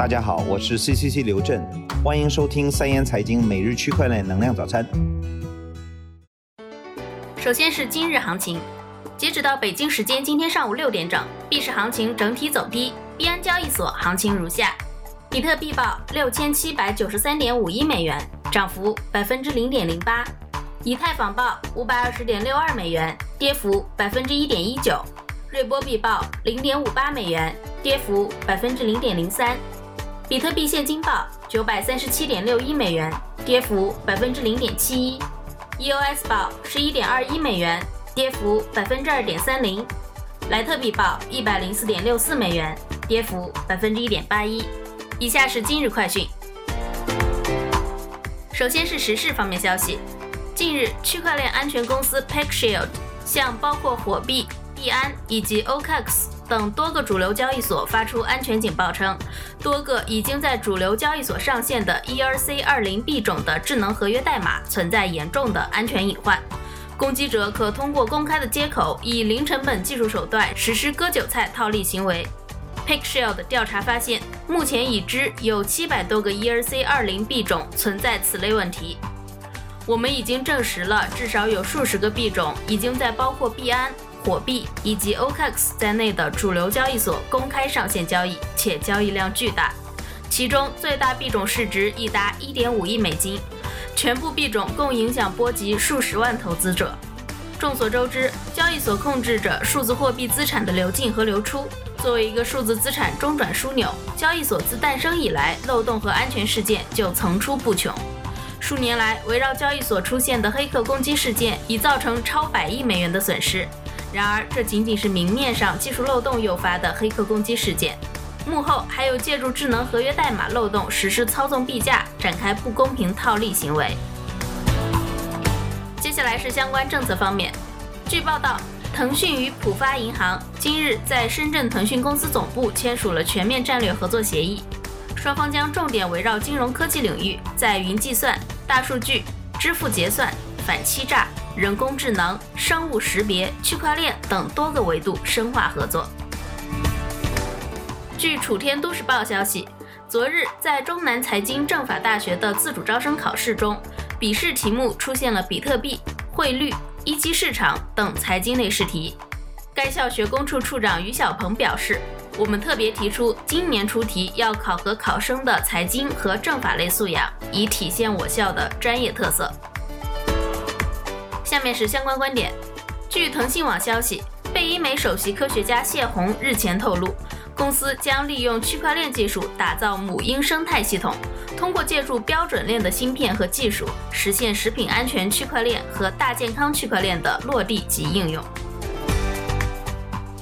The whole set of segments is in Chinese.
大家好，我是 CCC 刘震，欢迎收听三言财经每日区块链能量早餐。首先是今日行情，截止到北京时间今天上午六点整，币市行情整体走低。币安交易所行情如下：比特币报六千七百九十三点五一美元，涨幅百分之零点零八；以太坊报五百二十点六二美元，跌幅百分之一点一九；瑞波币报零点五八美元，跌幅百分之零点零三。比特币现金报九百三十七点六一美元，跌幅百分之零点七一；EOS 报十一点二一美元，跌幅百分之二点三零；莱特币报一百零四点六四美元，跌幅百分之一点八一。以下是今日快讯。首先是时事方面消息，近日，区块链安全公司 PeckShield 向包括火币、币安以及 OKX。等多个主流交易所发出安全警报称，多个已经在主流交易所上线的 ERC20 币种的智能合约代码存在严重的安全隐患，攻击者可通过公开的接口以零成本技术手段实施割韭菜套利行为。PickShield 调查发现，目前已知有七百多个 ERC20 币种存在此类问题。我们已经证实了，至少有数十个币种已经在包括币安。火币以及 OKX 在内的主流交易所公开上线交易，且交易量巨大，其中最大币种市值已达1.5亿美金，全部币种共影响波及数十万投资者。众所周知，交易所控制着数字货币资产的流进和流出。作为一个数字资产中转枢纽，交易所自诞生以来，漏洞和安全事件就层出不穷。数年来，围绕交易所出现的黑客攻击事件已造成超百亿美元的损失。然而，这仅仅是明面上技术漏洞诱发的黑客攻击事件，幕后还有借助智能合约代码漏洞实施操纵币价、展开不公平套利行为。接下来是相关政策方面。据报道，腾讯与浦发银行今日在深圳腾讯公司总部签署了全面战略合作协议，双方将重点围绕金融科技领域，在云计算、大数据、支付结算、反欺诈。人工智能、生物识别、区块链等多个维度深化合作。据楚天都市报消息，昨日在中南财经政法大学的自主招生考试中，笔试题目出现了比特币、汇率、一级市场等财经类试题。该校学工处处长于小鹏表示：“我们特别提出，今年出题要考核考生的财经和政法类素养，以体现我校的专业特色。”下面是相关观点。据腾讯网消息，贝因美首席科学家谢宏日前透露，公司将利用区块链技术打造母婴生态系统，通过借助标准链的芯片和技术，实现食品安全区块链和大健康区块链的落地及应用。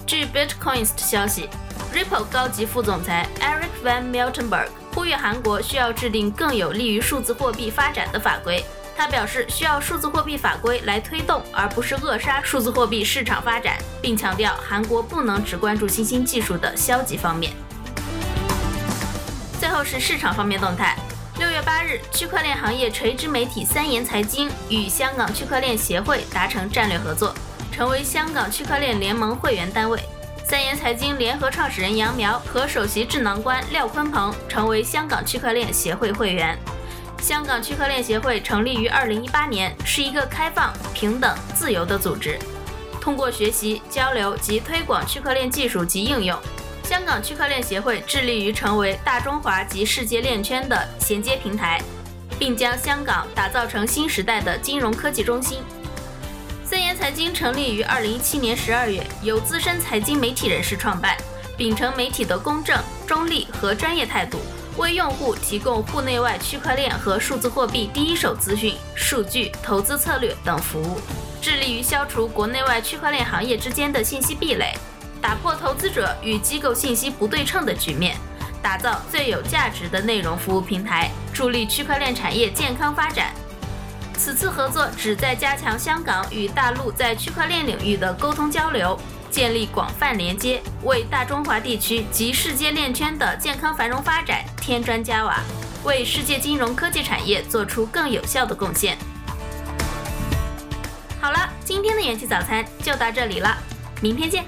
据 Bitcoins 的消息，Ripple 高级副总裁 Eric Van Miltenberg 呼吁韩国需要制定更有利于数字货币发展的法规。他表示，需要数字货币法规来推动，而不是扼杀数字货币市场发展，并强调韩国不能只关注新兴技术的消极方面。最后是市场方面动态。六月八日，区块链行业垂直媒体三言财经与香港区块链协会达成战略合作，成为香港区块链联盟会员单位。三言财经联合创始人杨苗和首席智囊官廖坤鹏成为香港区块链协会会员。香港区块链协会成立于二零一八年，是一个开放、平等、自由的组织。通过学习、交流及推广区块链技术及应用，香港区块链协会致力于成为大中华及世界链圈的衔接平台，并将香港打造成新时代的金融科技中心。财经成立于二零一七年十二月，由资深财经媒体人士创办，秉承媒体的公正、中立和专业态度。为用户提供户内外区块链和数字货币第一手资讯、数据、投资策略等服务，致力于消除国内外区块链行业之间的信息壁垒，打破投资者与机构信息不对称的局面，打造最有价值的内容服务平台，助力区块链产业健康发展。此次合作旨在加强香港与大陆在区块链领域的沟通交流。建立广泛连接，为大中华地区及世界链圈的健康繁荣发展添砖加瓦，为世界金融科技产业做出更有效的贡献。好了，今天的元气早餐就到这里了，明天见。